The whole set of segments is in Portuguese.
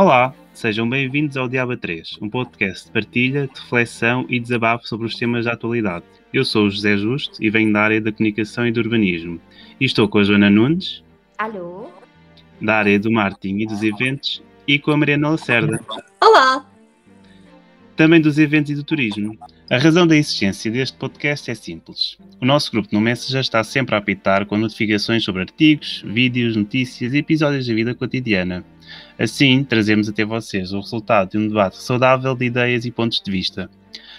Olá, sejam bem-vindos ao Diaba 3, um podcast de partilha, de reflexão e desabafo sobre os temas da atualidade. Eu sou o José Justo e venho da área da comunicação e do urbanismo. E estou com a Joana Nunes. Alô? Da área do marketing e dos eventos e com a Mariana Lacerda. Olá! Também dos eventos e do turismo. A razão da existência deste podcast é simples. O nosso grupo no Messenger está sempre a apitar com notificações sobre artigos, vídeos, notícias e episódios da vida cotidiana. Assim, trazemos até vocês o resultado de um debate saudável de ideias e pontos de vista.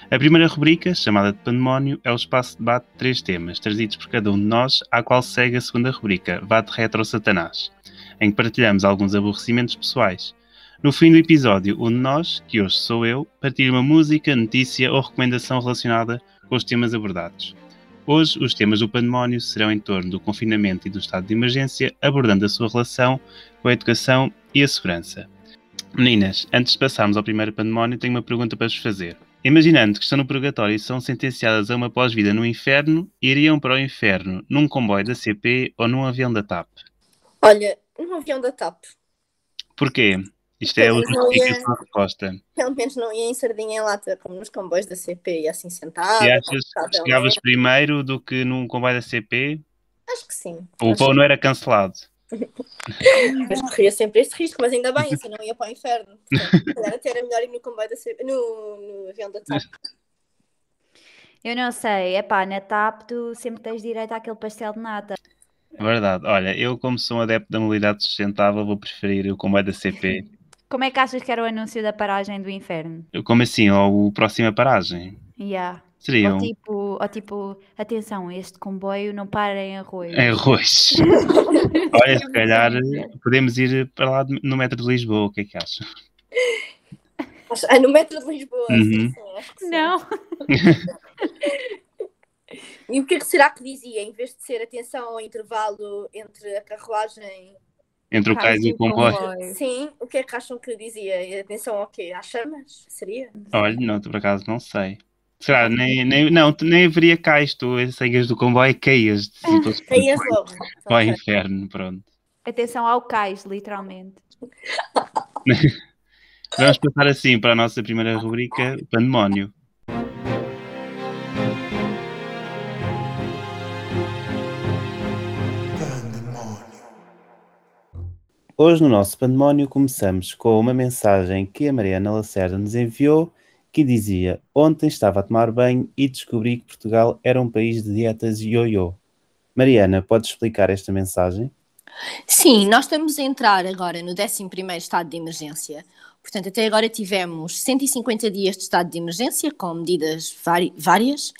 A primeira rubrica, chamada de Pandemónio, é o espaço de debate de três temas, trazidos por cada um de nós, à qual segue a segunda rubrica, Vate Retro Satanás, em que partilhamos alguns aborrecimentos pessoais. No fim do episódio, um de nós, que hoje sou eu, partilha uma música, notícia ou recomendação relacionada com os temas abordados. Hoje, os temas do pandemónio serão em torno do confinamento e do estado de emergência, abordando a sua relação com a educação e a segurança. Meninas, antes de passarmos ao primeiro pandemónio, tenho uma pergunta para vos fazer. Imaginando que estão no purgatório e são sentenciadas a uma pós-vida no inferno, iriam para o inferno num comboio da CP ou num avião da TAP? Olha, num avião da TAP. Porquê? Isto é a justificação resposta. Pelo menos não ia em sardinha em lata, como nos comboios da CP, e assim sentado. E achas que chegavas primeiro do que num comboio da CP? Acho que sim. O voo não era cancelado. mas corria sempre este risco, mas ainda bem, assim não ia para o inferno. Portanto, até era melhor ir no comboio da CP, no, no avião da TAP. Eu não sei, é pá, na TAP tu sempre tens direito àquele pastel de nata. É verdade, olha, eu como sou um adepto da mobilidade sustentável vou preferir o comboio da CP como é que achas que era o anúncio da paragem do inferno? Como assim? Ou o próxima paragem? Yeah. Seria ou tipo, ou tipo, atenção, este comboio não para em arroz. Em arroz. Olha, se calhar podemos ir para lá no metro de Lisboa, o que é que achas? Ah, no metro de Lisboa, uhum. sim, sim, Não. e o que será que dizia, em vez de ser atenção ao intervalo entre a carruagem entre o cais e o comboio. Sim, o que é que acham que dizia? Atenção ao quê? Às chamas? Seria? Olha, não, por acaso não sei. Será? Nem, nem, não, nem haveria cais, tu saías do comboio e caías. Caías logo. O inferno, pronto. Atenção ao cais, literalmente. Vamos passar assim para a nossa primeira rubrica, Pandemónio. Hoje, no nosso pandemónio, começamos com uma mensagem que a Mariana Lacerda nos enviou que dizia: Ontem estava a tomar banho e descobri que Portugal era um país de dietas ioiô. Mariana, pode explicar esta mensagem? Sim, nós estamos a entrar agora no 11 estado de emergência. Portanto, até agora tivemos 150 dias de estado de emergência, com medidas várias,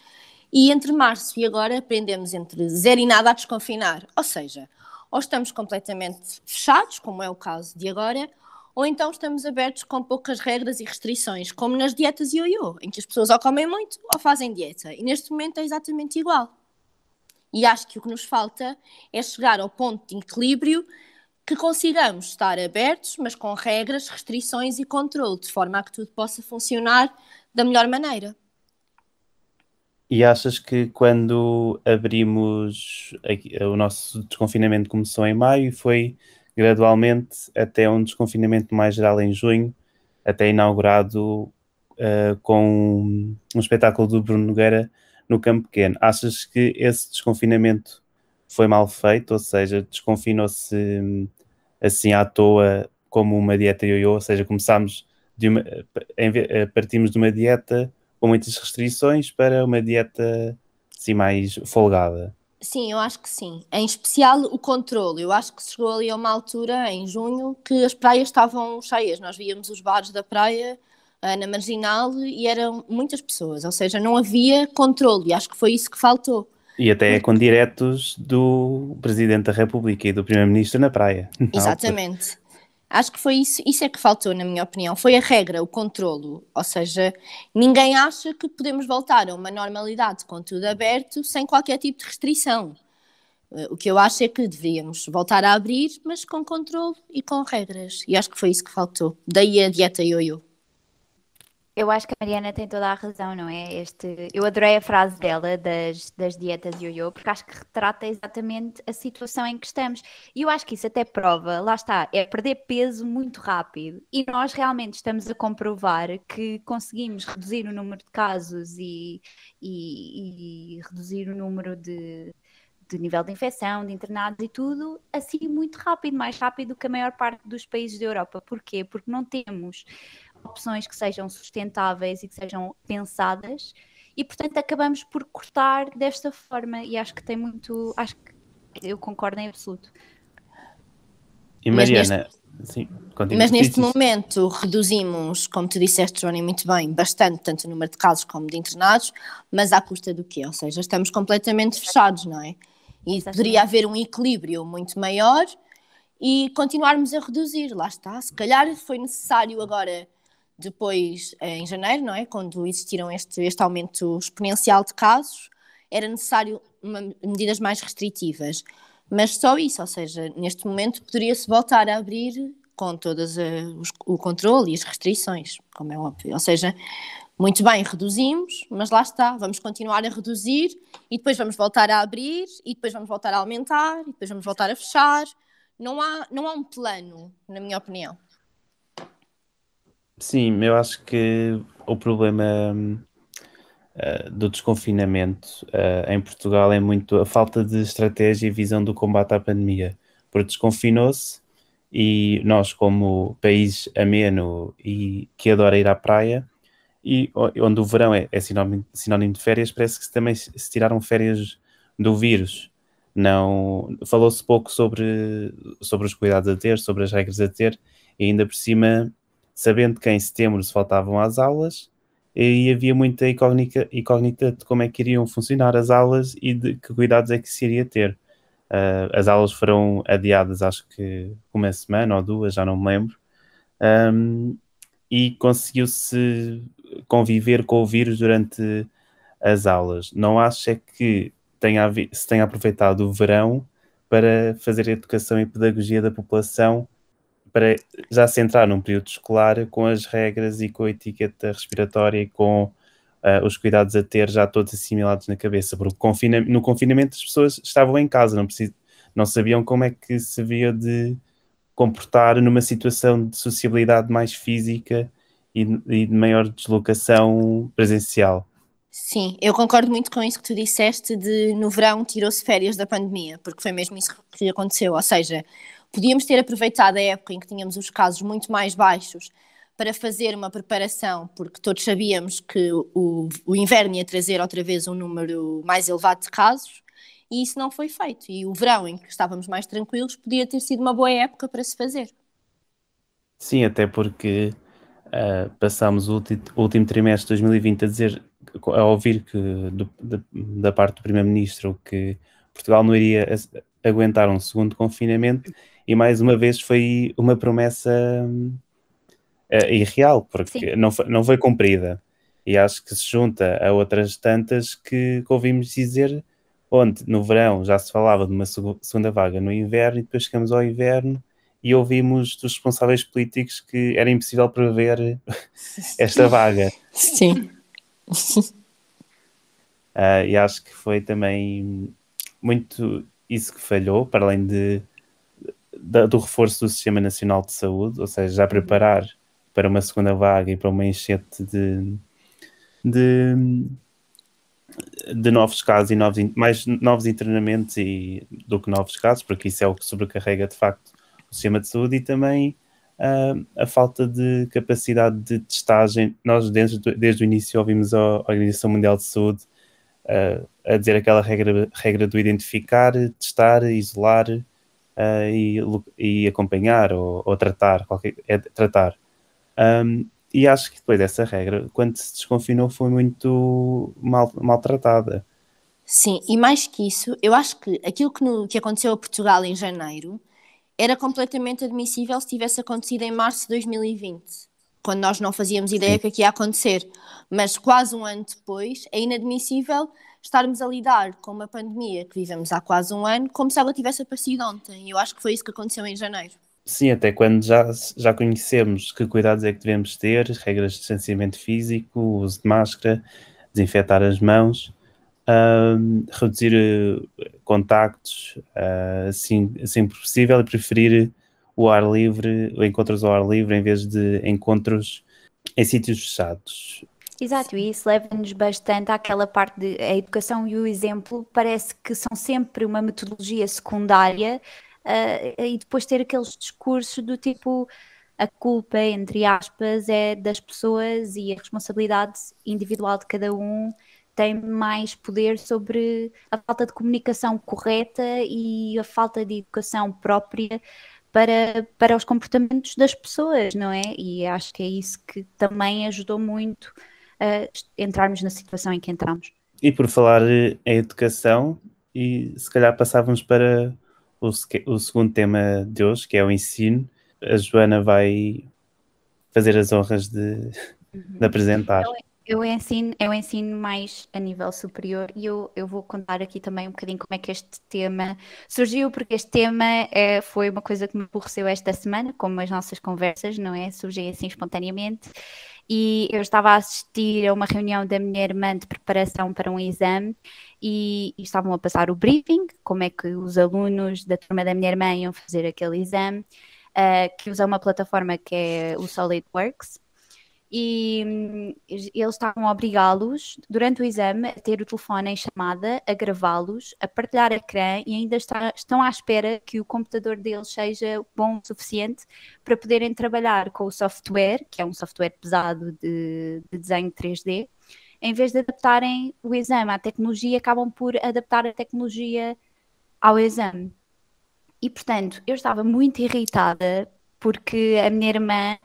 e entre março e agora aprendemos entre zero e nada a desconfinar. Ou seja, ou estamos completamente fechados, como é o caso de agora, ou então estamos abertos com poucas regras e restrições, como nas dietas ioiô, em que as pessoas ou comem muito ou fazem dieta. E neste momento é exatamente igual. E acho que o que nos falta é chegar ao ponto de equilíbrio que consigamos estar abertos, mas com regras, restrições e controle, de forma a que tudo possa funcionar da melhor maneira. E achas que quando abrimos o nosso desconfinamento começou em maio e foi gradualmente até um desconfinamento mais geral em junho, até inaugurado uh, com um espetáculo do Bruno Nogueira no Campo Pequeno. Achas que esse desconfinamento foi mal feito, ou seja, desconfinou-se assim à toa como uma dieta ioiô, ou seja, começámos de uma, eh, partimos de uma dieta com muitas restrições para uma dieta assim mais folgada. Sim, eu acho que sim. Em especial o controle. Eu acho que chegou ali a uma altura, em junho, que as praias estavam cheias. Nós víamos os bares da praia uh, na marginal e eram muitas pessoas. Ou seja, não havia controle. E acho que foi isso que faltou. E até com diretos do Presidente da República e do Primeiro-Ministro na praia. Exatamente. Acho que foi isso, isso é que faltou, na minha opinião. Foi a regra, o controlo. Ou seja, ninguém acha que podemos voltar a uma normalidade com tudo aberto sem qualquer tipo de restrição. Eh, o que eu acho é que deveríamos voltar a abrir, mas com controle e com regras. E acho que foi isso que faltou. Daí a dieta ioiô. Eu acho que a Mariana tem toda a razão, não é? Este, eu adorei a frase dela das, das dietas yo-yo, porque acho que retrata exatamente a situação em que estamos. E eu acho que isso até prova, lá está, é perder peso muito rápido. E nós realmente estamos a comprovar que conseguimos reduzir o número de casos e, e, e reduzir o número de, de nível de infecção, de internados e tudo, assim muito rápido, mais rápido do que a maior parte dos países da Europa. Porquê? Porque não temos opções que sejam sustentáveis e que sejam pensadas e portanto acabamos por cortar desta forma e acho que tem muito, acho que eu concordo em absoluto. E Mariana, neste, sim, mas neste momento reduzimos, como tu disseste, Johnny, muito bem, bastante, tanto o número de casos como de internados, mas à custa do quê? Ou seja, estamos completamente fechados, não é? E Exatamente. poderia haver um equilíbrio muito maior e continuarmos a reduzir, lá está. Se calhar foi necessário agora depois, eh, em janeiro, não é? Quando existiram este, este aumento exponencial de casos, era necessário uma, medidas mais restritivas. Mas só isso, ou seja, neste momento poderia-se voltar a abrir com todas uh, os, o controle e as restrições, como é óbvio. Ou seja, muito bem, reduzimos, mas lá está, vamos continuar a reduzir e depois vamos voltar a abrir e depois vamos voltar a aumentar e depois vamos voltar a fechar. Não há, não há um plano, na minha opinião. Sim, eu acho que o problema uh, do desconfinamento uh, em Portugal é muito a falta de estratégia e visão do combate à pandemia. Porque desconfinou-se e nós, como país ameno e que adora ir à praia, e onde o verão é, é sinónimo, sinónimo, de férias, parece que também se tiraram férias do vírus. Não falou-se pouco sobre, sobre os cuidados a ter, sobre as regras a ter, e ainda por cima sabendo que em setembro se faltavam às aulas e havia muita incógnita, incógnita de como é que iriam funcionar as aulas e de que cuidados é que se iria ter. Uh, as aulas foram adiadas, acho que uma semana ou duas, já não me lembro, um, e conseguiu-se conviver com o vírus durante as aulas. Não acho é que tenha, se tenha aproveitado o verão para fazer educação e pedagogia da população para já se entrar num período escolar com as regras e com a etiqueta respiratória e com uh, os cuidados a ter já todos assimilados na cabeça, porque confina no confinamento as pessoas estavam em casa, não, precis não sabiam como é que se havia de comportar numa situação de sociabilidade mais física e, e de maior deslocação presencial. Sim, eu concordo muito com isso que tu disseste de no verão tirou-se férias da pandemia, porque foi mesmo isso que aconteceu, ou seja, Podíamos ter aproveitado a época em que tínhamos os casos muito mais baixos para fazer uma preparação, porque todos sabíamos que o, o inverno ia trazer outra vez um número mais elevado de casos, e isso não foi feito. E o verão, em que estávamos mais tranquilos, podia ter sido uma boa época para se fazer. Sim, até porque uh, passámos o último trimestre de 2020 a dizer, a ouvir que do, da, da parte do Primeiro-Ministro que Portugal não iria aguentar um segundo confinamento e mais uma vez foi uma promessa uh, irreal, porque não foi, não foi cumprida. E acho que se junta a outras tantas que, que ouvimos dizer, onde no verão já se falava de uma segunda vaga no inverno, e depois chegamos ao inverno e ouvimos dos responsáveis políticos que era impossível prever esta vaga. Sim. Uh, e acho que foi também muito isso que falhou, para além de da, do reforço do Sistema Nacional de Saúde, ou seja, já preparar para uma segunda vaga e para uma enchente de, de, de novos casos e novos, mais novos internamentos e, do que novos casos, porque isso é o que sobrecarrega de facto o sistema de saúde e também uh, a falta de capacidade de testagem. Nós, desde, desde o início, ouvimos a Organização Mundial de Saúde uh, a dizer aquela regra, regra do identificar, testar, isolar uh, e, e, acompanhar ou, ou, tratar, qualquer, é tratar. Um, e acho que depois dessa regra, quando se desconfinou, foi muito mal, maltratada. Sim, e mais que isso, eu acho que aquilo que, no, que aconteceu a Portugal em janeiro era completamente admissível se tivesse acontecido em março de 2020, quando nós não fazíamos ideia Sim. que aqui ia acontecer. Mas quase um ano depois, é inadmissível estarmos a lidar com uma pandemia que vivemos há quase um ano como se ela tivesse aparecido ontem. E eu acho que foi isso que aconteceu em janeiro. Sim, até quando já, já conhecemos que cuidados é que devemos ter, regras de distanciamento físico, uso de máscara, desinfetar as mãos, uh, reduzir uh, contactos, uh, assim, assim possível, e preferir o ar livre, encontros ao ar livre, em vez de encontros em sítios fechados. Exato, e isso leva-nos bastante àquela parte de a educação e o exemplo parece que são sempre uma metodologia secundária uh, e depois ter aqueles discursos do tipo a culpa, entre aspas, é das pessoas e a responsabilidade individual de cada um tem mais poder sobre a falta de comunicação correta e a falta de educação própria para, para os comportamentos das pessoas, não é? E acho que é isso que também ajudou muito a entrarmos na situação em que entramos. E por falar em educação, e se calhar passávamos para o, o segundo tema de hoje, que é o ensino. A Joana vai fazer as honras de, de apresentar. Então, eu ensino, eu ensino mais a nível superior e eu, eu vou contar aqui também um bocadinho como é que este tema surgiu, porque este tema é, foi uma coisa que me aborreceu esta semana, como as nossas conversas, não é? Surgem assim espontaneamente. E eu estava a assistir a uma reunião da minha irmã de preparação para um exame e, e estavam a passar o briefing, como é que os alunos da turma da minha irmã iam fazer aquele exame, uh, que usa uma plataforma que é o SolidWorks e hum, eles estavam a obrigá-los, durante o exame, a ter o telefone em chamada, a gravá-los, a partilhar ecrã e ainda está, estão à espera que o computador deles seja bom o suficiente para poderem trabalhar com o software, que é um software pesado de, de desenho 3D, em vez de adaptarem o exame à tecnologia, acabam por adaptar a tecnologia ao exame. E, portanto, eu estava muito irritada porque a minha irmã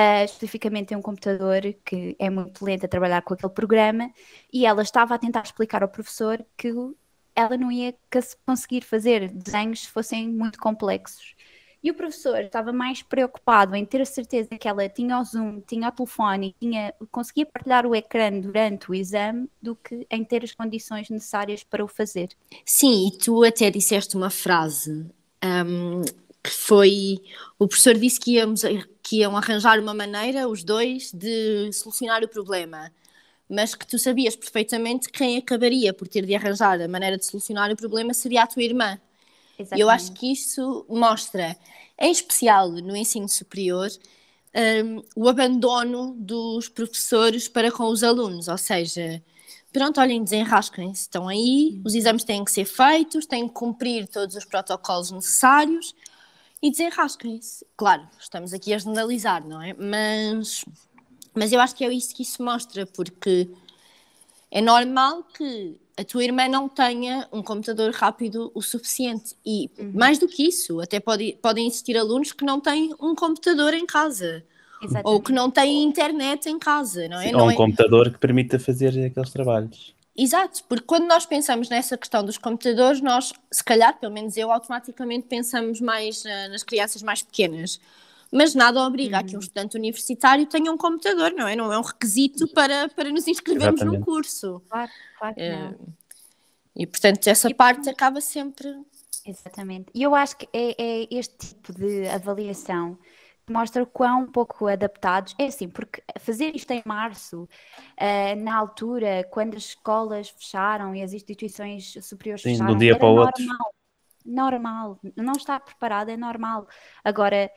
Uh, especificamente tem um computador que é muito lento a trabalhar com aquele programa e ela estava a tentar explicar ao professor que ela não ia conseguir fazer desenhos se fossem muito complexos. E o professor estava mais preocupado em ter a certeza que ela tinha o Zoom, tinha o telefone tinha, conseguia partilhar o ecrã durante o exame do que em ter as condições necessárias para o fazer. Sim, e tu até disseste uma frase um, que foi o professor disse que, íamos, que iam arranjar uma maneira, os dois, de solucionar o problema, mas que tu sabias perfeitamente que quem acabaria por ter de arranjar a maneira de solucionar o problema seria a tua irmã. E eu acho que isso mostra, em especial no ensino superior, um, o abandono dos professores para com os alunos, ou seja, pronto, olhem, desenrasquem-se, estão aí, os exames têm que ser feitos, têm que cumprir todos os protocolos necessários, e desenrasquem-se. Claro, estamos aqui a generalizar, não é? Mas, mas eu acho que é isso que isso mostra, porque é normal que a tua irmã não tenha um computador rápido o suficiente. E uhum. mais do que isso, até pode, podem existir alunos que não têm um computador em casa. Exatamente. Ou que não têm internet em casa, não é? Sim, não ou um é... computador que permita fazer aqueles trabalhos. Exato, porque quando nós pensamos nessa questão dos computadores, nós, se calhar, pelo menos eu, automaticamente pensamos mais uh, nas crianças mais pequenas. Mas nada obriga uhum. a que um uhum. estudante universitário tenha um computador, não é? Não é um requisito para, para nos inscrevermos Exatamente. num curso. Claro, claro que uh, E, portanto, essa e, parte acaba sempre... Exatamente. E eu acho que é, é este tipo de avaliação mostra quão pouco adaptados. É assim, porque fazer isto em março, uh, na altura, quando as escolas fecharam e as instituições superiores Sim, fecharam, de um dia para o normal. outro. Normal, não está preparado, é normal. Agora,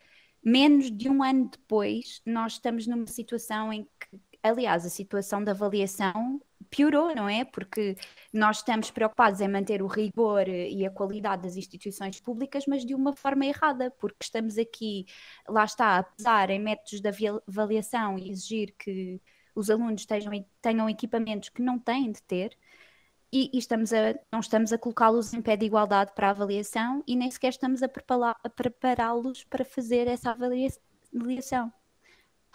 menos de um ano depois, nós estamos numa situação em que, aliás, a situação da avaliação piorou, não é? Porque nós estamos preocupados em manter o rigor e a qualidade das instituições públicas, mas de uma forma errada, porque estamos aqui, lá está, a pesar em métodos de avaliação e exigir que os alunos estejam, tenham equipamentos que não têm de ter. E, e estamos a, não estamos a colocá-los em pé de igualdade para a avaliação e nem sequer estamos a prepará-los para fazer essa avaliação.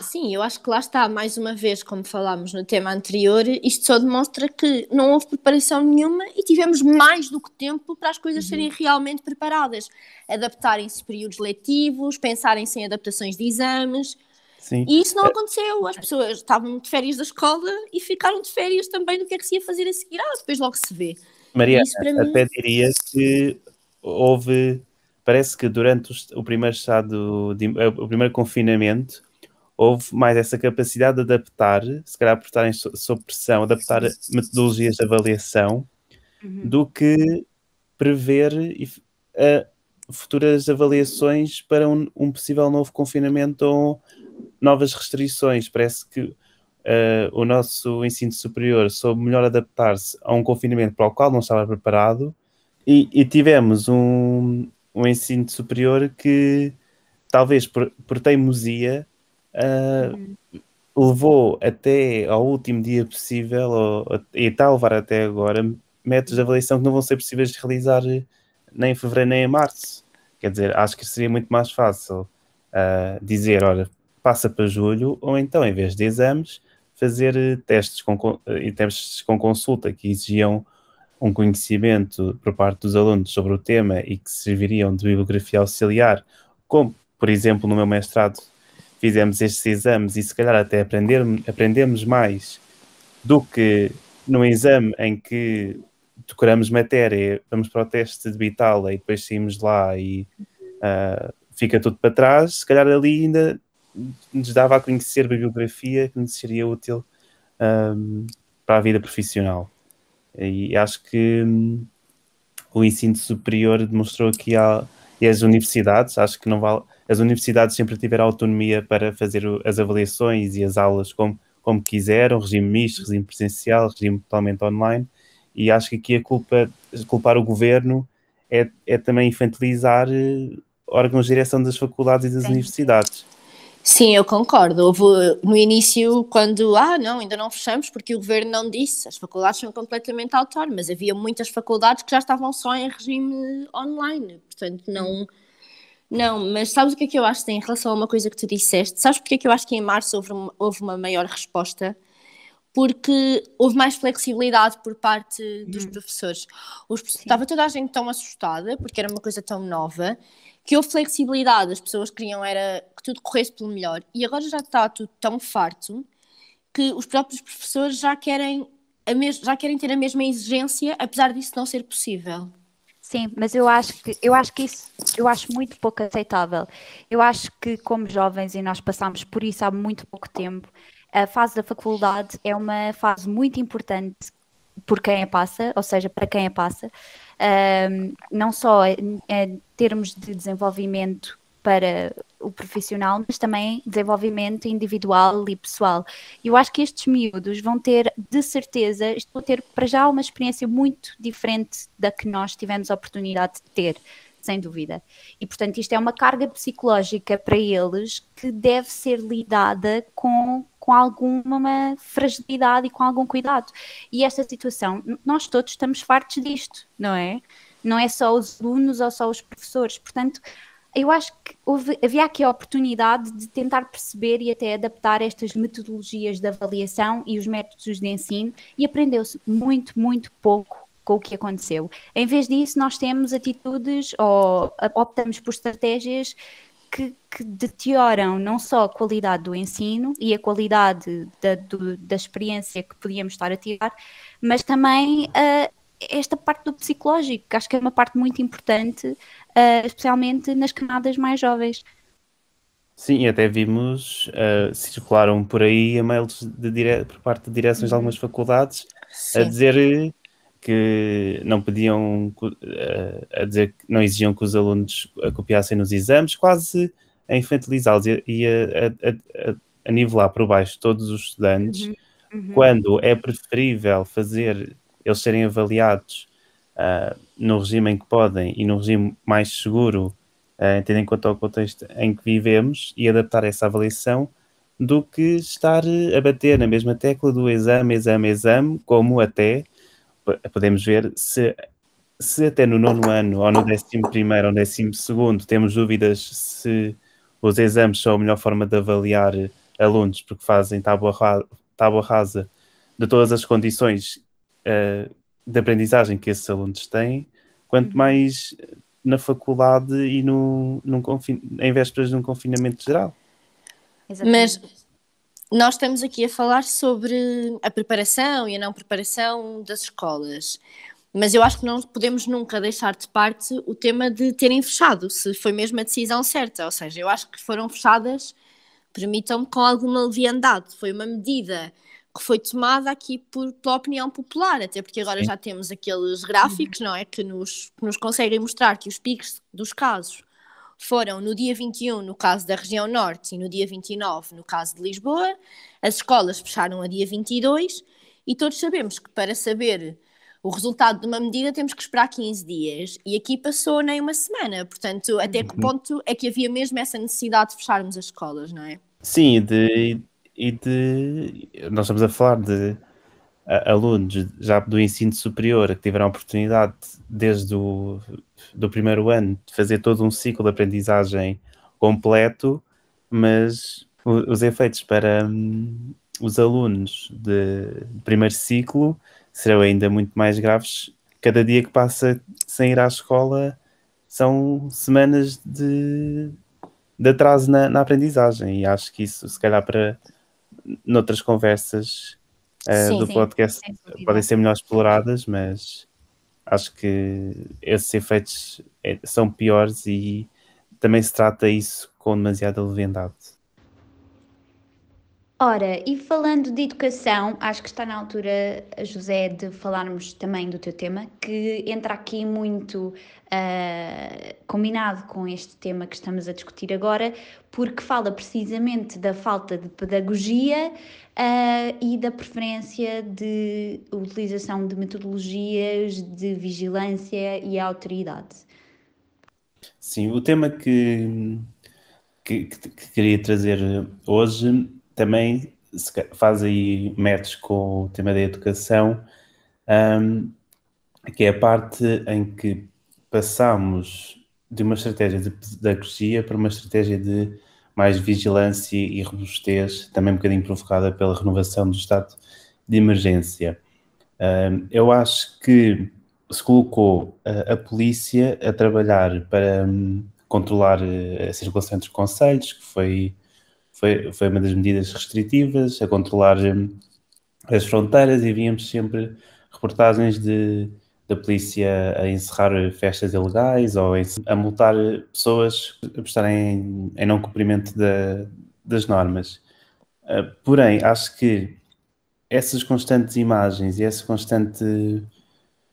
Sim, eu acho que lá está, mais uma vez, como falámos no tema anterior, isto só demonstra que não houve preparação nenhuma e tivemos mais do que tempo para as coisas uhum. serem realmente preparadas. Adaptarem-se períodos letivos, pensarem-se em adaptações de exames. Sim. E isso não aconteceu. As pessoas estavam de férias da escola e ficaram de férias também do que é que se ia fazer a seguir. Ah, depois logo se vê. Maria, até mim... diria que houve parece que durante o, o primeiro estado, de, o primeiro confinamento, houve mais essa capacidade de adaptar, se calhar por estarem sob pressão, adaptar metodologias de avaliação uhum. do que prever uh, futuras avaliações para um, um, possível novo confinamento ou novas restrições. Parece que uh, o nosso ensino superior soube melhor adaptar-se a um confinamento para o qual não estava preparado e, e tivemos um, um ensino superior que, talvez por, por teimosia, uh, uhum. levou até ao último dia possível, ou, e está a levar até agora, métodos de avaliação que não vão ser possíveis de realizar nem em fevereiro nem em março. Quer dizer, acho que seria muito mais fácil uh, dizer, olha, passa para julho, ou então, em vez de exames, fazer testes com, uh, testes com consulta que exigiam um conhecimento por parte dos alunos sobre o tema e que serviriam de bibliografia auxiliar, como, por exemplo, no meu mestrado fizemos estes exames e se calhar até aprender, aprendemos mais do que no exame em que decoramos matéria, vamos para o teste de bitala e depois saímos lá e uh, fica tudo para trás, se calhar ali ainda nos dava a conhecer bibliografia que nos seria útil um, para a vida profissional. E acho que um, o ensino superior demonstrou que e as universidades, acho que não vale, as universidades sempre tiveram autonomia para fazer as avaliações e as aulas como, como quiseram, regime misto, regime presencial, regime totalmente online, e acho que aqui a culpa, culpar o governo é, é também infantilizar eh, órgãos de direção das faculdades e das Sim. universidades. Sim, eu concordo. Houve no início, quando, ah, não, ainda não fechamos porque o governo não disse, as faculdades são completamente autónomas. Havia muitas faculdades que já estavam só em regime online, portanto, não. Não, mas sabes o que é que eu acho em relação a uma coisa que tu disseste? Sabes porque é que eu acho que em março houve uma, houve uma maior resposta? Porque houve mais flexibilidade por parte dos hum. professores. Os, estava toda a gente tão assustada, porque era uma coisa tão nova, que houve flexibilidade, as pessoas queriam era que tudo corresse pelo melhor. E agora já está tudo tão farto que os próprios professores já querem, a já querem ter a mesma exigência, apesar disso não ser possível. Sim, mas eu acho que eu acho que isso eu acho muito pouco aceitável. Eu acho que como jovens e nós passamos por isso há muito pouco tempo, a fase da faculdade é uma fase muito importante por quem a passa, ou seja, para quem a passa, um, não só em, em termos de desenvolvimento para o profissional, mas também desenvolvimento individual e pessoal. Eu acho que estes miúdos vão ter, de certeza, vão ter para já uma experiência muito diferente da que nós tivemos a oportunidade de ter, sem dúvida. E portanto, isto é uma carga psicológica para eles que deve ser lidada com com alguma fragilidade e com algum cuidado. E esta situação, nós todos estamos fartos disto, não é? Não é só os alunos ou só os professores. Portanto, eu acho que houve, havia aqui a oportunidade de tentar perceber e até adaptar estas metodologias de avaliação e os métodos de ensino e aprendeu-se muito, muito pouco com o que aconteceu. Em vez disso, nós temos atitudes ou optamos por estratégias que, que, deterioram não só a qualidade do ensino e a qualidade da, do, da experiência que podíamos estar a tirar, mas também uh, esta parte do psicológico, que acho que é uma parte muito importante, uh, especialmente nas camadas mais jovens. Sim, até vimos, uh, circularam por aí e-mails de dire... por parte de direções uhum. de algumas faculdades Sim. a dizer que não pediam, a dizer que não exigiam que os alunos copiassem nos exames, quase a infantilizá-los e a, a, a, a, nivelar por baixo todos os estudantes, uhum, uhum. quando é preferível fazer eles serem avaliados uh, no regime em que podem e no regime mais seguro, uh, tendo em conta o contexto em que vivemos, e adaptar essa avaliação do que estar a bater na mesma tecla do exame, exame, exame, como até podemos ver se, se até no nono ano ou no décimo primeiro ou décimo segundo temos dúvidas se os exames são a melhor forma de avaliar alunos porque fazem tábua, tábua rasa de todas as condições uh, de aprendizagem que esses alunos têm, quanto uhum. mais na faculdade e no, num confin em vésperas de um confinamento geral. Exatamente. Mas nós estamos aqui a falar sobre a preparação e a não preparação das escolas. Mas eu acho que não podemos nunca deixar de parte o tema de terem fechado, se foi mesmo a decisão certa. Ou seja, eu acho que foram fechadas, permitam-me, com alguma leviandade. Foi uma medida que foi tomada aqui por, pela opinião popular, até porque agora Sim. já temos aqueles gráficos, não é? Que nos, que nos conseguem mostrar que os picos dos casos foram no dia 21 no caso da região norte e no dia 29 no caso de Lisboa. As escolas fecharam a dia 22 e todos sabemos que para saber o resultado de uma medida temos que esperar 15 dias e aqui passou nem uma semana. Portanto, até que uhum. ponto é que havia mesmo essa necessidade de fecharmos as escolas, não é? Sim, de, e de. Nós estamos a falar de alunos já do ensino superior que tiveram a oportunidade desde o do primeiro ano de fazer todo um ciclo de aprendizagem completo, mas os efeitos para hum, os alunos de primeiro ciclo serão ainda muito mais graves. Cada dia que passa sem ir à escola são semanas de, de atraso na, na aprendizagem, e acho que isso, se calhar, para noutras conversas uh, sim, do sim, podcast podem ser melhor exploradas, mas acho que esses efeitos é, são piores e também se trata isso com demasiada leviandade. Ora, e falando de educação, acho que está na altura, José, de falarmos também do teu tema, que entra aqui muito uh, combinado com este tema que estamos a discutir agora, porque fala precisamente da falta de pedagogia uh, e da preferência de utilização de metodologias de vigilância e autoridade. Sim, o tema que, que, que queria trazer hoje também faz aí match com o tema da educação, um, que é a parte em que passamos de uma estratégia de pedagogia para uma estratégia de mais vigilância e robustez, também um bocadinho provocada pela renovação do estado de emergência. Um, eu acho que se colocou a, a polícia a trabalhar para um, controlar eh, a circulação entre os conselhos, que foi foi, foi uma das medidas restritivas, a controlar hum, as fronteiras e víamos sempre reportagens de, da polícia a encerrar festas ilegais ou a multar pessoas por estarem em, não cumprimento da, das normas. Uh, porém, acho que essas constantes imagens e esse constante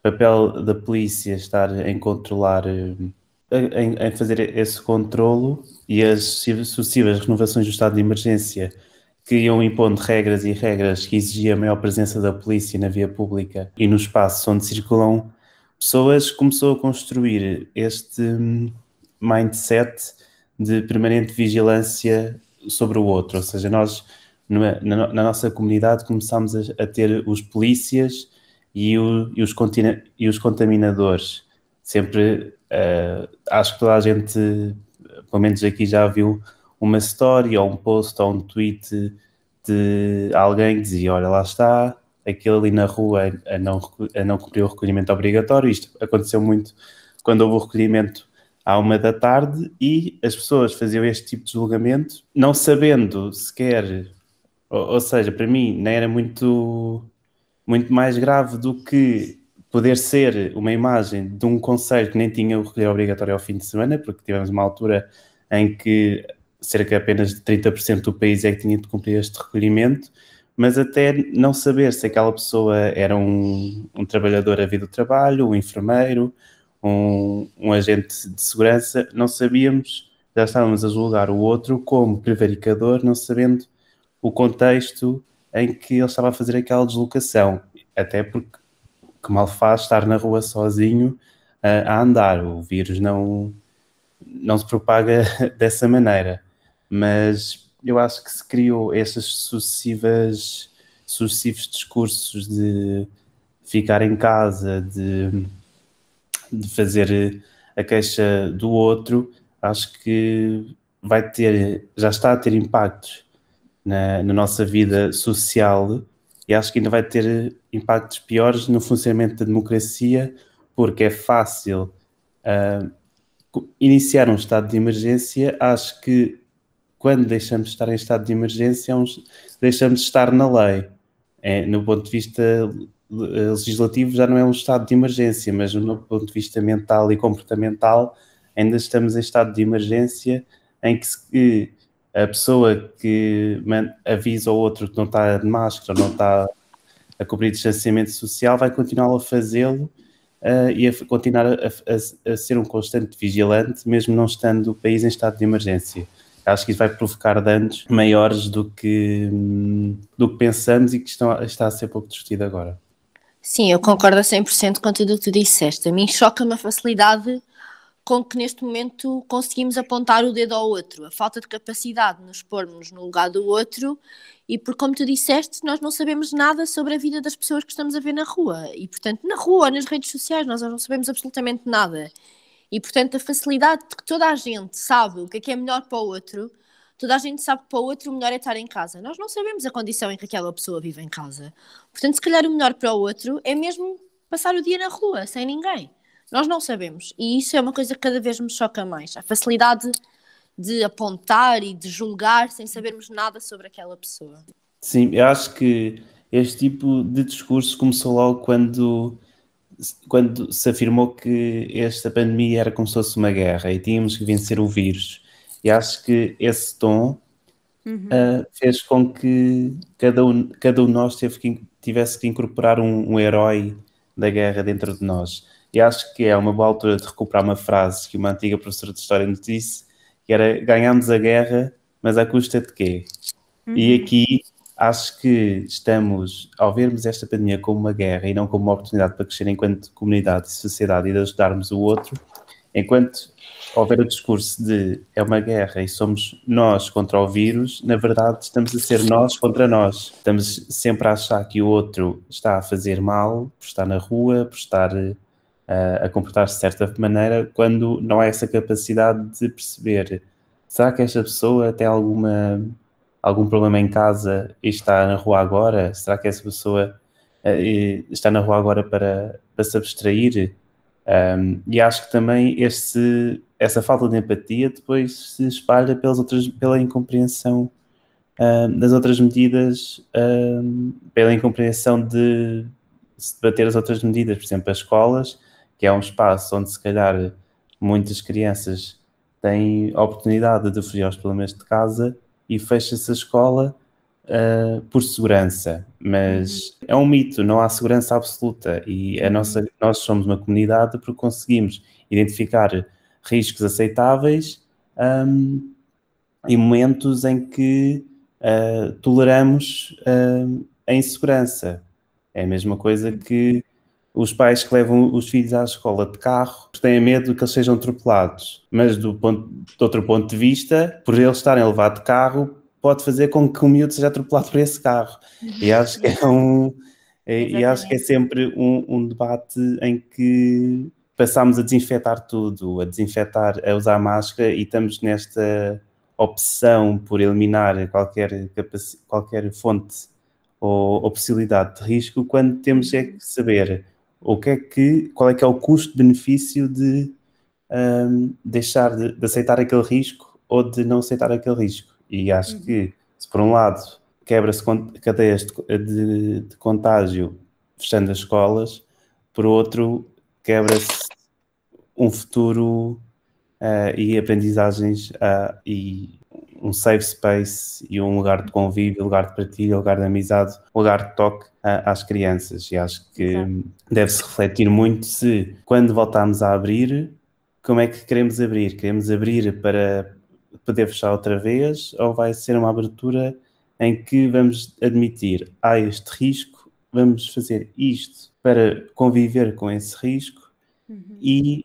papel da polícia estar em controlar hum, em, em, fazer esse controlo e as sucessivas renovações do estado de emergência que iam impondo regras e regras que exigiam maior presença da polícia na via pública e no espaço onde circulam pessoas, começou a construir este hum, mindset de permanente vigilância sobre o outro. Ou seja, nós, na, na, na nossa comunidade, começámos a, a, ter os polícias e, o, e, os, e os contaminadores sempre Uh, acho que toda a gente, pelo menos aqui, já viu uma story ou um post ou um tweet de alguém que dizia: Olha, lá está, aquele ali na rua a não, a não cumprir o recolhimento obrigatório. Isto aconteceu muito quando houve o recolhimento à uma da tarde e as pessoas faziam este tipo de julgamento, não sabendo sequer, ou, ou seja, para mim, não era muito, muito mais grave do que poder ser uma imagem de um conselho que nem tinha o recolher obrigatório ao fim de semana, porque tivemos uma altura em que cerca apenas de 30% do país é que tinha de cumprir este recolhimento, mas até não saber se aquela pessoa era um, um trabalhador a vir do trabalho, um enfermeiro, um, um, agente de segurança, não sabíamos, já estávamos a julgar o outro como prevaricador, não sabendo o contexto em que ele estava a fazer aquela deslocação, até porque que mal faz estar na rua sozinho a andar. O vírus não, não se propaga dessa maneira. Mas eu acho que se criou essas sucessivas, sucessivos discursos de ficar em casa, de, de fazer a queixa do outro, acho que vai ter, já está a ter impactos na, na nossa vida social e acho que ainda vai ter impactos piores no funcionamento da democracia, porque é fácil uh, iniciar um estado de emergência. Acho que quando deixamos de estar em estado de emergência, é deixamos de estar na lei, é, no ponto de vista legislativo já não é um estado de emergência, mas no ponto de vista mental e comportamental ainda estamos em estado de emergência em que, se, a pessoa que avisa ao outro que não está de máscara, não está a cobrir distanciamento social, vai continuar a fazê-lo uh, e a continuar a, a, a, ser um constante vigilante, mesmo não estando o país em estado de emergência. Acho que isso vai provocar danos maiores do que, do que pensamos e que estão, está a ser pouco discutido agora. Sim, eu concordo a 100% com tudo o que tu disseste. A mim choca-me a facilidade com que neste momento conseguimos apontar o dedo ao outro, a falta de capacidade de nos pormos no lugar do outro e por como tu disseste, nós não sabemos nada sobre a vida das pessoas que estamos a ver na rua. E portanto na rua, nas redes sociais, nós não sabemos absolutamente nada. E portanto a facilidade de que toda a gente sabe o que é que é melhor para o outro, toda a gente sabe que para o outro o melhor é estar em casa, nós não sabemos a condição em que aquela pessoa vive em casa, portanto se calhar o melhor para o outro é mesmo passar o dia na rua, sem ninguém nós não sabemos. E isso é uma coisa que cada vez me choca mais. A facilidade de apontar e de julgar sem sabermos nada sobre aquela pessoa. Sim, eu acho que este tipo de discurso começou logo quando, quando se afirmou que esta pandemia era como se fosse uma guerra e tínhamos que vencer o vírus. E acho que esse tom uhum. uh, fez com que cada um, cada um de nós que, tivesse que incorporar um, um herói da guerra dentro de nós. E acho que é uma boa altura de recuperar uma frase que uma antiga professora de História nos disse, que era ganhamos a guerra, mas à custa de quê? Uhum. E aqui acho que estamos, ao vermos esta pandemia como uma guerra e não como uma oportunidade para crescer enquanto comunidade e sociedade e de ajudarmos o outro, enquanto houver o discurso de é uma guerra e somos nós contra o vírus, na verdade estamos a ser nós contra nós. Estamos sempre a achar que o outro está a fazer mal por estar na rua, por estar a comportar-se de certa maneira quando não há essa capacidade de perceber será que esta pessoa tem alguma algum problema em casa e está na rua agora? Será que essa pessoa uh, está na rua agora para, para se abstrair? Um, e acho que também esse, essa falta de empatia depois se espalha pelas outras, pela incompreensão das outras medidas, pela incompreensão de se debater as outras medidas, por exemplo, as escolas que é um espaço onde se calhar muitas crianças têm a oportunidade de fugir aos problemas de casa e fecha-se a escola uh, por segurança. Mas uhum. é um mito, não há segurança absoluta e a uhum. nossa, nós somos uma comunidade porque conseguimos identificar riscos aceitáveis um, e momentos em que uh, toleramos uh, a insegurança. É a mesma coisa que os pais que levam os filhos à escola de carro têm medo que eles sejam atropelados. Mas do ponto, de outro ponto de vista, por eles estarem a levar de carro, pode fazer com que o miúdo seja atropelado por esse carro. E acho que é um. e acho que é sempre um, um debate em que passamos a desinfetar tudo, a desinfetar, a usar máscara e estamos nesta opção por eliminar qualquer, qualquer fonte ou, ou possibilidade de risco, quando temos é que saber o que é que, qual é que é o custo-benefício de um, deixar de, de, aceitar aquele risco ou de não aceitar aquele risco. E acho uhum. que, se por um lado quebra-se cadeias de, de, de, contágio fechando as escolas, por outro quebra-se um futuro uh, e aprendizagens uh, e um safe space e um lugar de convívio, lugar de partilha, lugar de amizade, lugar de toque às crianças. E acho que deve-se refletir muito se, quando voltarmos a abrir, como é que queremos abrir? Queremos abrir para poder fechar outra vez ou vai ser uma abertura em que vamos admitir há este risco, vamos fazer isto para conviver com esse risco uhum. e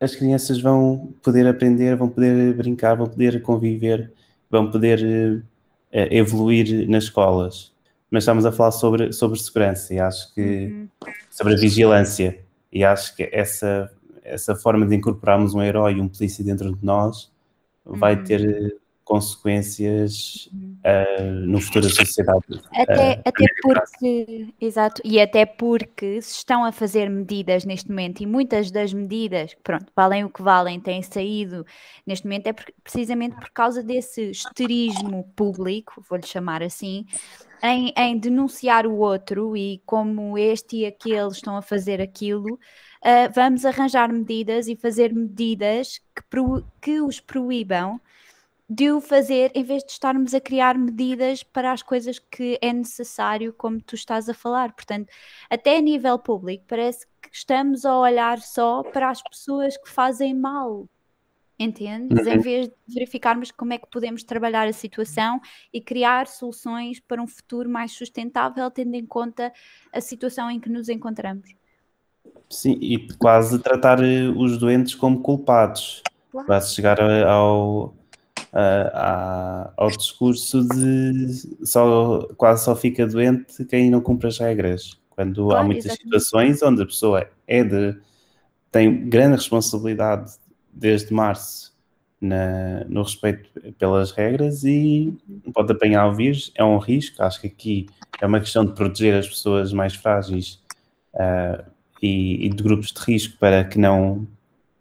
as crianças vão poder aprender, vão poder brincar, vão poder conviver vão poder uh, evoluir nas escolas. Mas estamos a falar sobre, sobre segurança e acho que uhum. sobre a vigilância e acho que essa, essa forma de incorporarmos um herói e um polícia dentro de nós vai uhum. ter consequências uh, no futuro da sociedade. Até, uh, até porque, exato, e até porque se estão a fazer medidas neste momento e muitas das medidas, pronto, valem o que valem, têm saído neste momento, é por, precisamente por causa desse esterismo público, vou-lhe chamar assim, em, em, denunciar o outro e como este e aquele estão a fazer aquilo, uh, vamos arranjar medidas e fazer medidas que, pro, que os proíbam de o fazer em vez de estarmos a criar medidas para as coisas que é necessário, como tu estás a falar. Portanto, até a nível público, parece que estamos a olhar só para as pessoas que fazem mal. Entendes? Uhum. Em vez de verificarmos como é que podemos trabalhar a situação e criar soluções para um futuro mais sustentável, tendo em conta a situação em que nos encontramos. Sim, e quase tratar eh, os doentes como culpados. Claro. Para chegar ao, uh, ao discurso de só, quase só fica doente quem não cumpre as regras. Quando claro, há muitas exatamente. situações onde a pessoa é de, tem grande responsabilidade desde março na, no respeito pelas regras e pode apanhar o vírus, é um risco. Acho que aqui é uma questão de proteger as pessoas mais frágeis uh, e, e, de grupos de risco para que não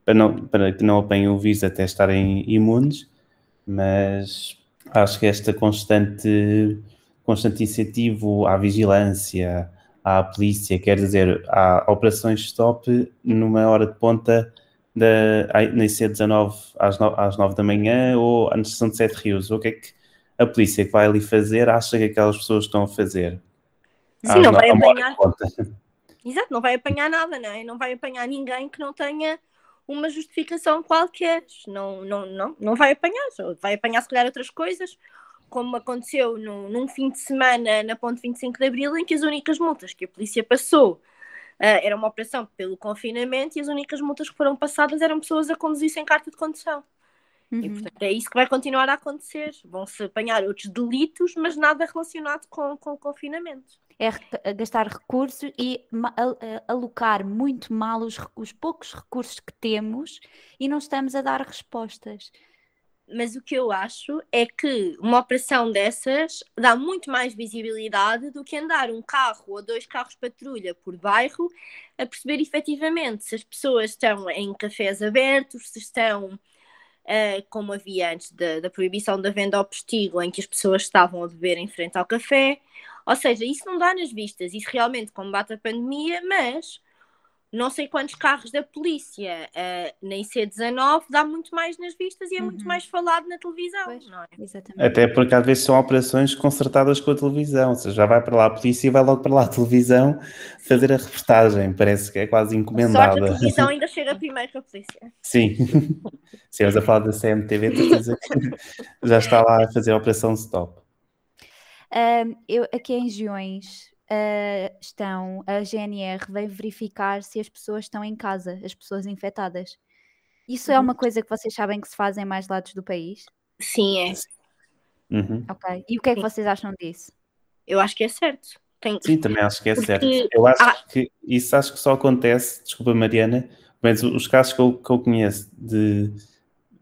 para, não, para que não apanhem o vírus até estarem imunes mas acho que esta constante, constante incentivo à vigilância, à polícia, quer dizer, há operações stop numa hora de ponta da, na IC19 às, no, às 9 da manhã ou na estação de Sete Rios. O que é que a polícia que vai ali fazer acha que aquelas pessoas estão a fazer? Sim, não vai apanhar. Exato, não vai apanhar nada, não é? Não vai apanhar ninguém que não tenha uma justificação qualquer. Não, não, não, não vai apanhar, vai apanhar se calhar outras coisas, como aconteceu no, num fim de semana na ponte 25 de Abril, em que as únicas multas que a polícia passou uh, era uma operação pelo confinamento e as únicas multas que foram passadas eram pessoas a conduzir sem carta de condução. Uhum. E, portanto, é isso que vai continuar a acontecer. Vão-se apanhar outros delitos, mas nada relacionado com, com o confinamento é gastar recursos e alocar muito mal os, os poucos recursos que temos e não estamos a dar respostas. Mas o que eu acho é que uma operação dessas dá muito mais visibilidade do que andar um carro ou dois carros patrulha por bairro a perceber efetivamente se as pessoas estão em cafés abertos, se estão Uh, como havia antes da, da, proibição da venda ao postigo, em que as pessoas estavam a beber em frente ao café, ou seja, isso não dá nas vistas, isso realmente combate a pandemia, mas não sei quantos carros da polícia uh, na IC19 dá muito mais nas vistas e é uhum. muito mais falado na televisão, pois, não é? Exatamente. Até porque às vezes são operações concertadas com a televisão, ou seja, já vai para lá a polícia e vai logo para lá a televisão fazer a reportagem, parece que é quase encomendada. Sorte, a televisão ainda chega primeiro que a polícia. Sim, se a falar da CMTV, já está lá a fazer a operação stop. Uh, eu, aqui em Giões uh, estão, a GNR vem verificar se as pessoas estão em casa, as pessoas infectadas. Isso é uhum. uma coisa que vocês sabem que se faz em mais lados do país? Sim, é. Uhum. Ok. E o que é que vocês acham disso? Eu acho que é certo. Tem... Sim, também acho que é Porque... certo. Eu acho ah. que isso acho que só acontece, desculpa Mariana, mas os casos que eu, que eu conheço de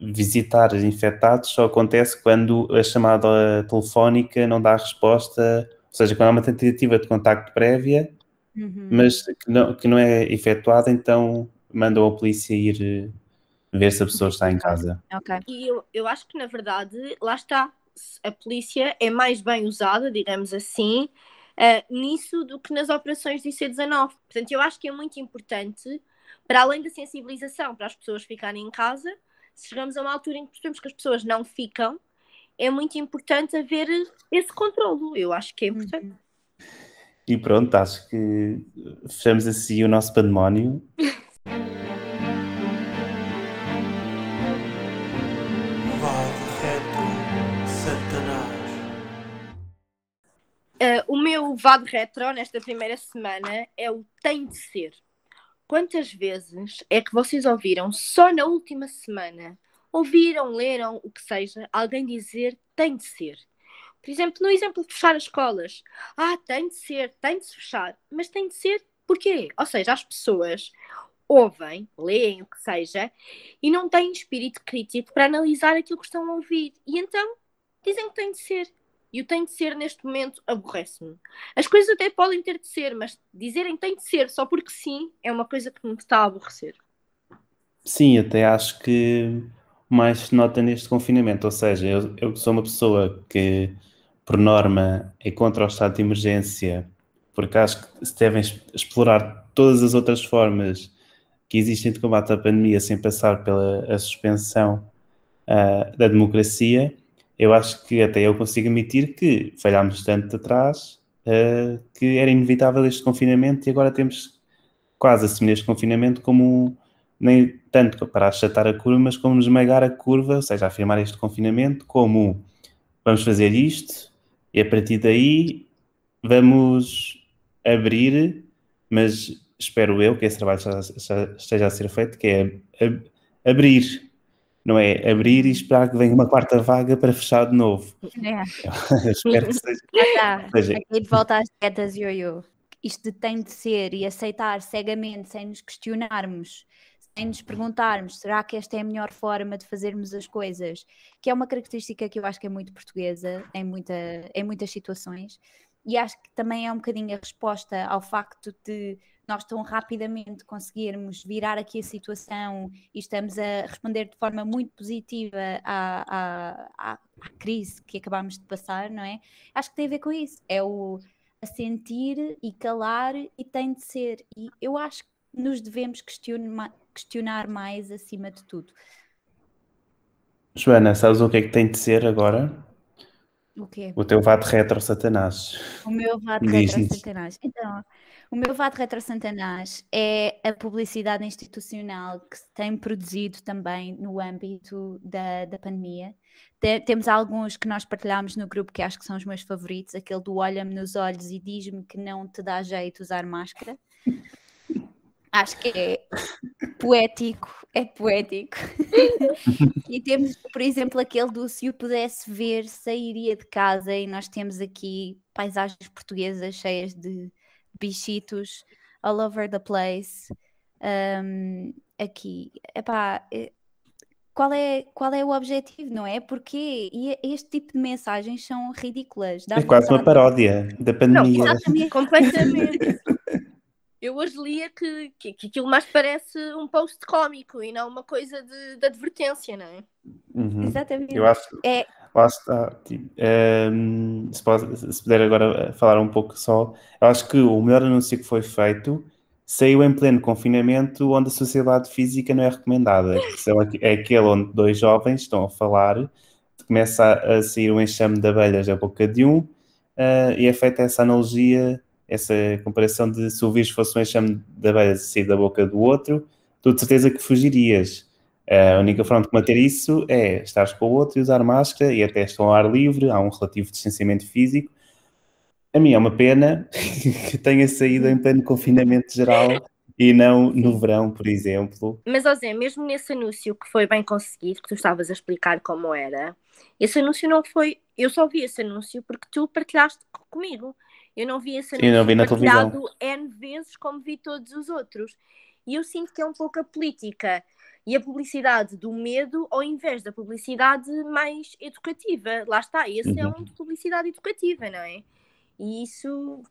visitar infectados só acontece quando a chamada telefónica não dá resposta, ou seja, quando há uma tentativa de contacto prévia, uhum. mas que não, que não é efetuada, então mandam a polícia ir eh, ver se a pessoa está em casa. Okay. E eu, eu acho que, na verdade, lá está, a polícia é mais bem usada, digamos assim, uh, nisso do que nas operações de IC19. Portanto, eu acho que é muito importante, para além da sensibilização para as pessoas ficarem em casa, se chegamos a uma altura em que percebemos que as pessoas não ficam, é muito importante haver esse controlo. Eu acho que é importante. E pronto, acho que fechamos assim o nosso pandemónio. Uh, o meu VAD retro nesta primeira semana é o tem de ser. Quantas vezes é que vocês ouviram só na última semana, ouviram, leram, o que seja, alguém dizer tem de ser? Por exemplo, no exemplo de fechar as escolas. Ah, tem de ser, tem de se fechar. Mas tem de ser porquê? Ou seja, as pessoas ouvem, leem, o que seja, e não têm espírito crítico para analisar aquilo que estão a ouvir. E então dizem que tem de ser. E o tem de ser neste momento aborrece-me. As coisas até podem ter de ser, mas dizerem tem de ser só porque sim é uma coisa que me está a aborrecer. Sim, até acho que mais se nota neste confinamento. Ou seja, eu, eu sou uma pessoa que, por norma, é contra o estado de emergência, porque acho que se devem explorar todas as outras formas que existem de combate à pandemia sem passar pela a suspensão uh, da democracia eu acho que até eu consigo admitir que falhámos tanto atrás uh, que era inevitável este confinamento e agora temos quase assumir este confinamento como nem tanto para achatar a curva, mas como esmagar a curva, ou seja, afirmar este confinamento como vamos fazer isto e a partir daí vamos abrir, mas espero eu que esse trabalho esteja a ser feito, que é abrir não é abrir e esperar que venha uma quarta vaga para fechar de novo. É. espero que seja. Ah, tá. seja. Aqui de volta às dietas ioiô. Isto tem de ser e aceitar cegamente, sem nos questionarmos, sem nos perguntarmos, será que esta é a melhor forma de fazermos as coisas? Que é uma característica que eu acho que é muito portuguesa em, muita, em muitas situações. E acho que também é um bocadinho a resposta ao facto de nós tão rapidamente conseguirmos virar aqui a situação e estamos a responder de forma muito positiva à, à, à crise que acabámos de passar, não é? Acho que tem a ver com isso. É o a sentir e calar e tem de ser. E eu acho que nos devemos questionar, questionar mais acima de tudo. Joana, sabes o que é que tem de ser agora? O quê? O teu vato retro Satanás. O meu vato retro Satanás. Então, o meu vato retro Satanás é a publicidade institucional que se tem produzido também no âmbito da, da pandemia. temos alguns que nós partilhamos no grupo que acho que são os meus favoritos, aquele do olha-me nos olhos e diz-me que não te dá jeito usar máscara. Acho que é poético, é poético. e temos, por exemplo, aquele do se o pudesse ver, sairia de casa, e nós temos aqui paisagens portuguesas cheias de bichitos all over the place. Um, aqui, epá, eh, qual é, qual é o objetivo, não é? Porque este tipo de mensagens são ridículas. Dá é quase uma paródia da pandemia. Não, exatamente, completamente. Eu hoje lia que, que, que, aquilo mais parece um post cómico e não uma coisa de, de advertência, não é? Uhum. Exatamente. Eu acho, é, Um, se, pode, se, puder agora falar um pouco só, eu acho que o melhor anúncio que foi feito saiu em pleno confinamento, onde a sociedade física não é recomendada. É aquele onde dois jovens estão a falar, começa a sair um enxame de abelhas da boca de um, uh, e é feita essa analogia, essa comparação de se o vírus fosse um enxame de abelhas a sair da boca do outro, tu de certeza que fugirias. A única forma de combater isso é estar com o outro e usar máscara e até estão ao ar livre, há um relativo distanciamento físico. A mim é uma pena que tenha saído em pleno confinamento geral e não no verão, por exemplo. Mas, Zé, mesmo nesse anúncio que foi bem conseguido, que tu estavas a explicar como era, esse anúncio não foi. Eu só vi esse anúncio porque tu partilhaste comigo. Eu não vi esse anúncio não vi na partilhado televisão. N vezes como vi todos os outros. E eu sinto que é um pouco a política e a publicidade do medo ao invés da publicidade mais educativa. Lá está, esse é uhum. é um de publicidade educativa, não é? E isso,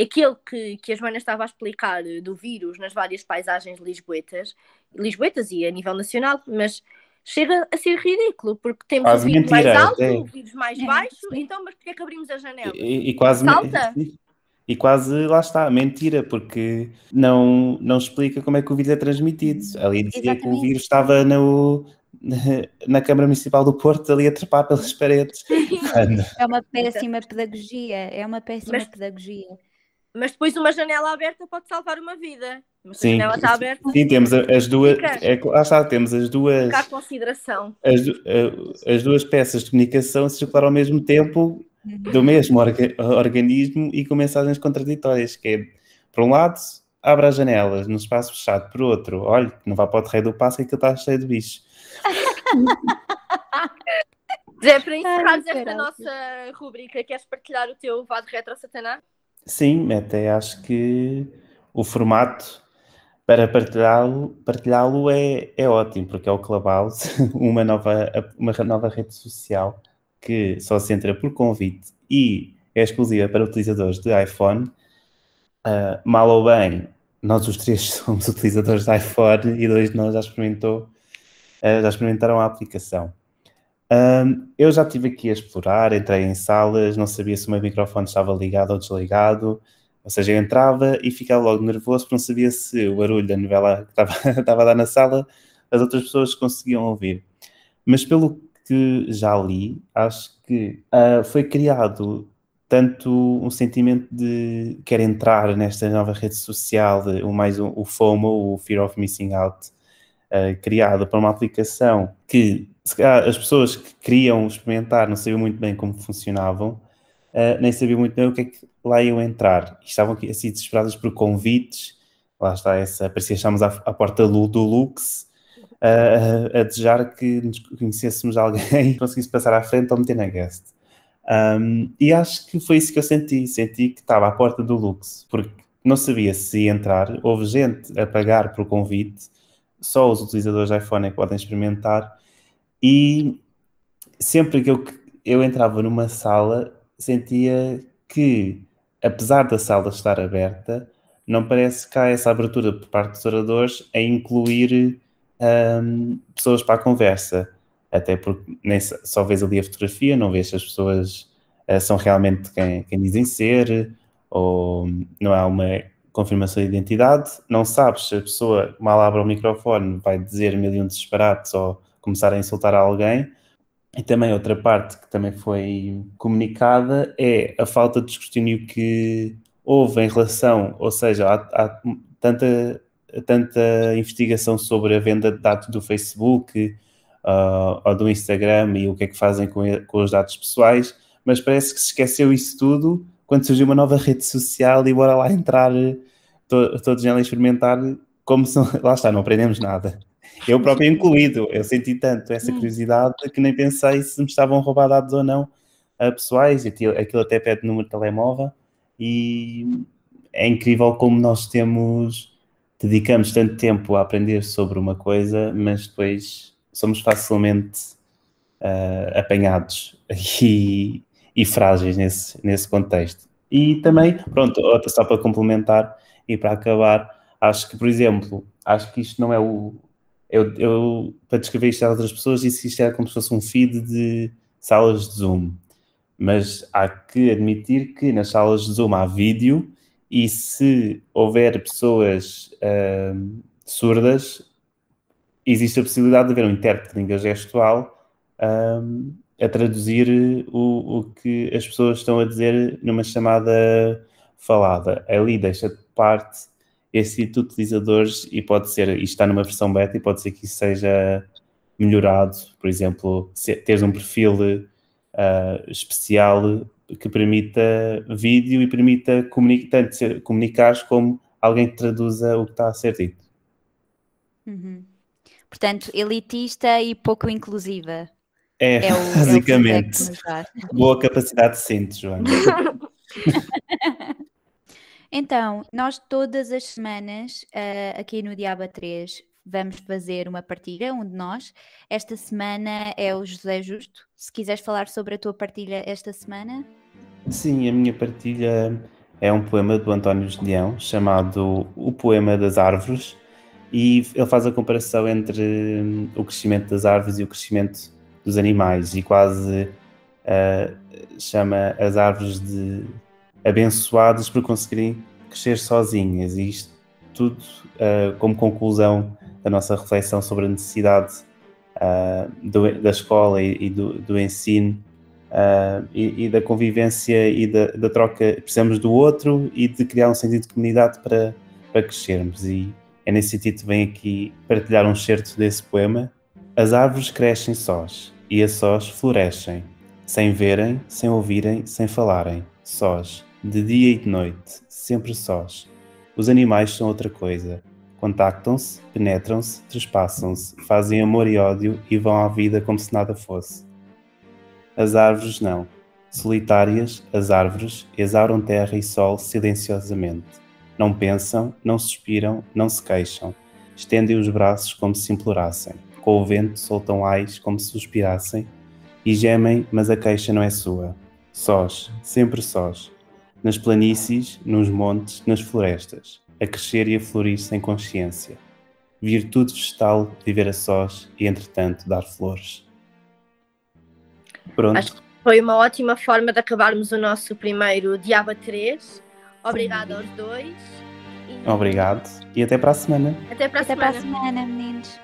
aquele que, que a Joana estava a explicar do vírus nas várias paisagens lisboetas, lisboetas e a nível nacional, mas chega a ser ridículo, porque temos quase o vírus mentira, mais alto, é. o vírus mais é, baixo, então mas porquê é que abrimos a janela? E, e quase Salta? E quase lá está, mentira, porque não, não explica como é que o vírus é transmitido. Ali dizia Exatamente. que o vírus estava no, na Câmara Municipal do Porto, ali a trepar pelas paredes. é uma péssima pedagogia, é uma péssima mas, pedagogia. Mas depois uma janela aberta pode salvar uma vida. Mas sim, a janela está aberta. Sim, temos as duas. É, lá está, temos as duas. Ficar consideração. As, as duas peças de comunicação circular ao mesmo tempo do mesmo orga organismo e com mensagens contraditórias, que é, por um lado, abre as janelas no espaço fechado, por outro, olha, não vá para o terreiro do passo que está cheio de bichos. Zé, para encerrar esta nossa rubrica, queres partilhar o teu vado retro Satanás? Sim, até acho que o formato para partilhá-lo partilhá é, é ótimo, porque é o Clubhouse, uma nova, uma nova rede social que só se entra por convite e é exclusiva para utilizadores de iPhone. Uh, mal ou bem, nós os três somos utilizadores de iPhone e dois de nós já, experimentou, uh, já experimentaram a aplicação. Um, eu já estive aqui a explorar, entrei em salas, não sabia se o meu microfone estava ligado ou desligado, ou seja, eu entrava e ficava logo nervoso porque não sabia se o barulho da novela que estava, estava a dar na sala as outras pessoas conseguiam ouvir. Mas pelo que já li, acho que uh, foi criado tanto um sentimento de quer entrar nesta nova rede social, o mais um, o FOMO, o Fear of Missing Out, uh, criado para uma aplicação que as pessoas que queriam experimentar não sabiam muito bem como funcionavam, uh, nem sabiam muito bem o que é que lá iam entrar. estavam assim desesperadas por convites, lá está essa, parecia que estávamos à, à porta do Lux, uh, a desejar que nos conhecêssemos alguém e conseguisse passar à frente ou meter na guest. Um, e acho que foi isso que eu senti. Senti que estava à porta do Lux, porque não sabia se ia entrar. Houve gente a pagar por convite, só os utilizadores de iPhone é que podem experimentar. E sempre que eu, eu entrava numa sala, sentia que, apesar da sala estar aberta, não parece que há essa abertura por parte dos oradores a incluir um, pessoas para a conversa. Até porque nem só vês ali a fotografia, não vês se as pessoas uh, são realmente quem, quem, dizem ser, ou não há uma confirmação de identidade. Não sabes se a pessoa, mal abre o microfone, vai dizer mil e um disparates ou começar a insultar alguém. E também outra parte que também foi comunicada é a falta de escrutínio que houve em relação, ou seja, há, há tanta tanta investigação sobre a venda de dados do Facebook uh, ou do Instagram e o que é que fazem com, com, os dados pessoais, mas parece que se esqueceu isso tudo quando surgiu uma nova rede social e bora lá entrar to, todos nela experimentar como se lá está, não aprendemos nada. Eu próprio incluído, eu senti tanto essa hum. curiosidade que nem pensei se me estavam a roubar dados ou não a pessoais, aquilo, aquilo até pede número de telemóvel e é incrível como nós temos dedicamos tanto tempo a aprender sobre uma coisa, mas depois somos facilmente uh, apanhados e, e, frágeis nesse, nesse contexto. E também, pronto, só para complementar e para acabar, acho que, por exemplo, acho que isto não é o. Eu, eu para descrever isto a outras pessoas, disse que isto era como se fosse um feed de salas de Zoom. Mas há que admitir que nas salas de Zoom há vídeo e se houver pessoas uh, surdas, existe a possibilidade de haver um intérprete de língua gestual uh, a traduzir o, o que as pessoas estão a dizer numa chamada falada. Ali deixa de parte esse tipo de utilizadores e pode ser, isto está numa versão beta e pode ser que isso seja melhorado, por exemplo, teres um perfil uh, especial que permita vídeo e permita comuni tanto ser, comunicar como alguém que traduza o que está a ser dito. Uhum. Portanto, elitista e pouco inclusiva. É, é o, basicamente. É o Boa capacidade de síntese, Joana. então, nós todas as semanas, uh, aqui no Diaba 3, vamos fazer uma partilha, um de nós. Esta semana é o José Justo. Se quiseres falar sobre a tua partilha esta semana. Sim, a minha partilha é um poema do António Julião chamado O Poema das Árvores e ele faz a comparação entre hum, o crescimento das árvores e o crescimento dos animais e quase uh, chama as árvores de abençoadas por conseguirem crescer sozinhas e isto tudo uh, como conclusão da nossa reflexão sobre a necessidade uh, do, da escola e, e do, do ensino uh, e, e, da convivência e da, da, troca, precisamos do outro e de criar um sentido de comunidade para, para crescermos. E é nesse sentido que vem aqui partilhar um certo desse poema. As árvores crescem sós e a sós florescem, sem verem, sem ouvirem, sem falarem, sós, de dia e de noite, sempre sós. Os animais são outra coisa. Contactam-se, penetram-se, trespassam-se, fazem amor e ódio e vão à vida como se nada fosse. As árvores não. Solitárias, as árvores exauram terra e sol silenciosamente. Não pensam, não suspiram, não se queixam. Estendem os braços como se implorassem. Com o vento soltam ais como se suspirassem. E gemem, mas a queixa não é sua. Sós, sempre sós. Nas planícies, nos montes, nas florestas. A crescer e a florir sem consciência. Virtude vegetal, viver a sós e, entretanto, dar flores. Pronto. Acho que foi uma ótima forma de acabarmos o nosso primeiro Diaba 3. Obrigada aos dois. Obrigado e até para a semana. Até para a Até semana. para a semana, meninos.